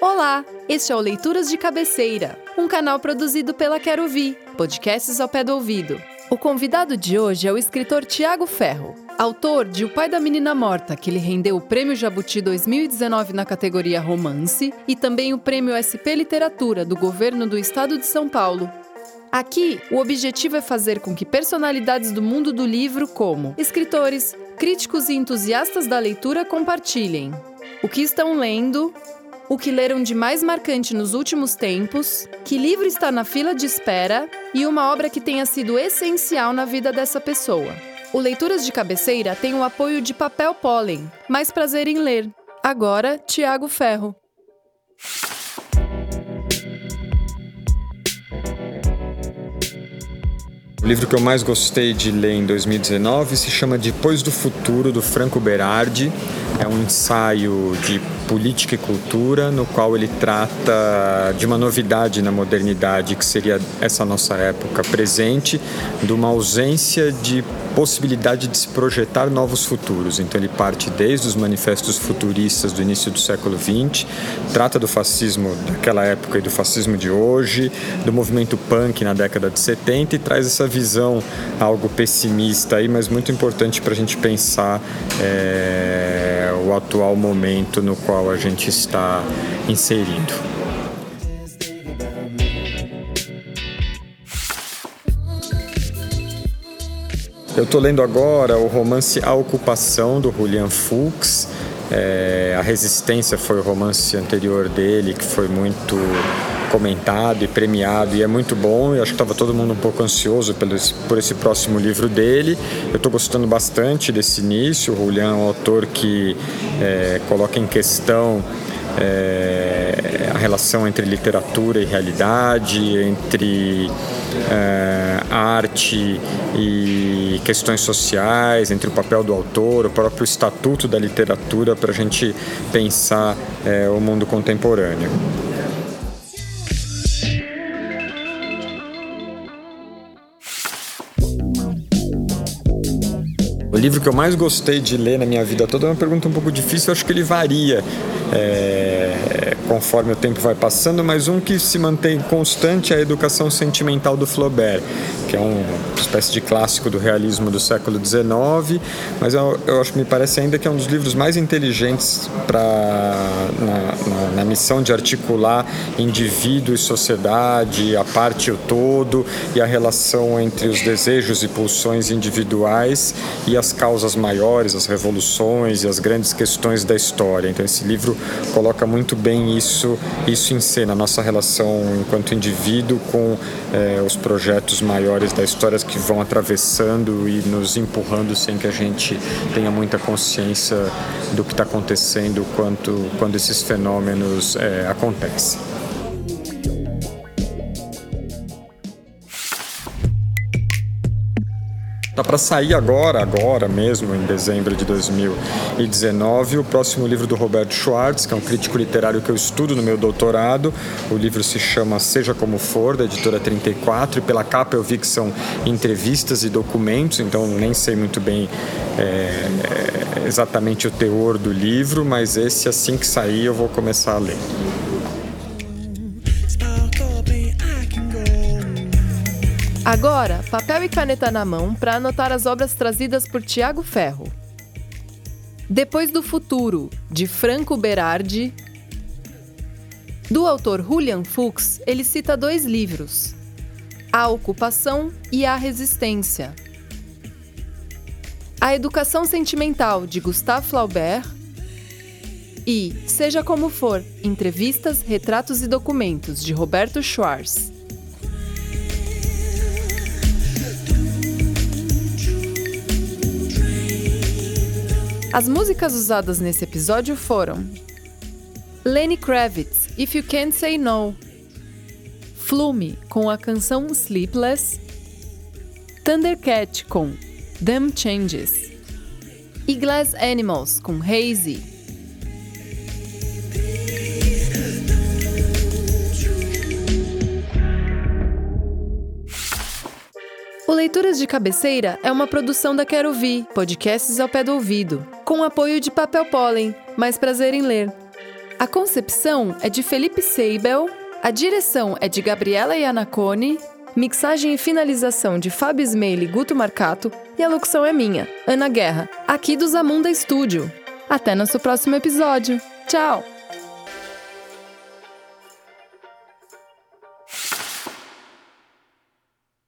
Olá, este é o Leituras de Cabeceira, um canal produzido pela Quero Ouvir, podcasts ao pé do ouvido. O convidado de hoje é o escritor Tiago Ferro, autor de O Pai da Menina Morta, que lhe rendeu o Prêmio Jabuti 2019 na categoria Romance e também o Prêmio SP Literatura do Governo do Estado de São Paulo. Aqui, o objetivo é fazer com que personalidades do mundo do livro, como escritores, críticos e entusiastas da leitura, compartilhem o que estão lendo, o que leram de mais marcante nos últimos tempos, que livro está na fila de espera e uma obra que tenha sido essencial na vida dessa pessoa. O Leituras de Cabeceira tem o apoio de Papel Pólen, mais prazer em ler. Agora, Tiago Ferro. O livro que eu mais gostei de ler em 2019 se chama Depois do Futuro, do Franco Berardi. É um ensaio de política e cultura, no qual ele trata de uma novidade na modernidade, que seria essa nossa época presente, de uma ausência de possibilidade de se projetar novos futuros. Então ele parte desde os manifestos futuristas do início do século XX, trata do fascismo daquela época e do fascismo de hoje, do movimento punk na década de 70 e traz essa visão algo pessimista aí, mas muito importante para a gente pensar é, o atual momento no qual a gente está inserido. Eu estou lendo agora o romance A Ocupação, do Julian Fuchs. É, a Resistência foi o romance anterior dele, que foi muito comentado e premiado e é muito bom. Eu acho que estava todo mundo um pouco ansioso pelo, por esse próximo livro dele. Eu estou gostando bastante desse início. O Julian é um autor que é, coloca em questão é, a relação entre literatura e realidade, entre é, arte e questões sociais, entre o papel do autor, o próprio estatuto da literatura para a gente pensar é, o mundo contemporâneo. O livro que eu mais gostei de ler na minha vida toda é uma pergunta um pouco difícil, eu acho que ele varia. É, conforme o tempo vai passando, mas um que se mantém constante é a Educação Sentimental do Flaubert, que é uma espécie de clássico do realismo do século XIX, mas eu, eu acho me parece ainda que é um dos livros mais inteligentes para na, na, na, missão de articular indivíduo e sociedade, a parte e o todo e a relação entre os desejos e pulsões individuais e as causas maiores, as revoluções e as grandes questões da história. Então esse livro coloca muito bem isso, isso em cena, a nossa relação enquanto indivíduo com é, os projetos maiores da história que vão atravessando e nos empurrando sem que a gente tenha muita consciência do que está acontecendo quanto, quando esses fenômenos é, acontecem. Tá para sair agora, agora mesmo, em dezembro de 2019, o próximo livro do Roberto Schwartz, que é um crítico literário que eu estudo no meu doutorado. O livro se chama Seja Como For, da editora 34, e pela capa eu vi que são entrevistas e documentos, então nem sei muito bem é, exatamente o teor do livro, mas esse, assim que sair, eu vou começar a ler. Agora, papel e caneta na mão para anotar as obras trazidas por Tiago Ferro. Depois do Futuro, de Franco Berardi. Do autor Julian Fuchs, ele cita dois livros: A Ocupação e A Resistência. A Educação Sentimental, de Gustave Flaubert. E Seja Como For Entrevistas, Retratos e Documentos, de Roberto Schwartz. As músicas usadas nesse episódio foram Lenny Kravitz, If You Can't Say No, Flume com a canção Sleepless, Thundercat com Them Changes e Glass Animals com Hazy. O Leituras de Cabeceira é uma produção da Quero Ouvir, podcasts ao pé do ouvido, com apoio de Papel Pólen, mais prazer em ler. A concepção é de Felipe Seibel, a direção é de Gabriela Iannacone, mixagem e finalização de Fábio Smeili e Guto Marcato e a locução é minha, Ana Guerra, aqui do Zamunda Estúdio. Até nosso próximo episódio. Tchau!